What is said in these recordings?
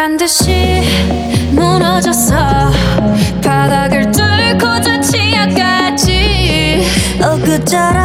노란 듯이 무너졌어. 바닥을 뚫고 저 치아까지. 어그저라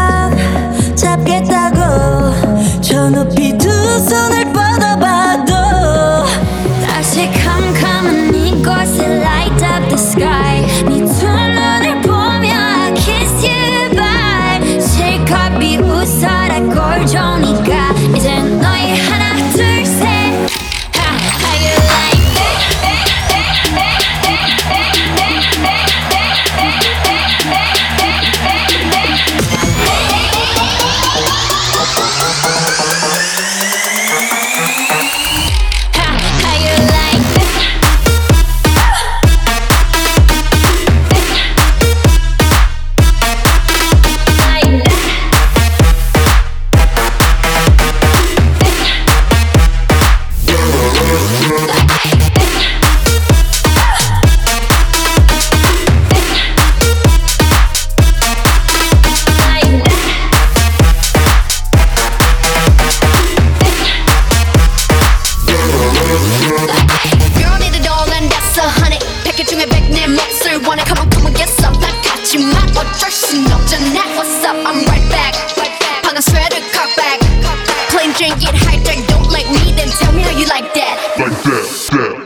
and get hyped, I don't like me, then tell me how you like that. Like that, that.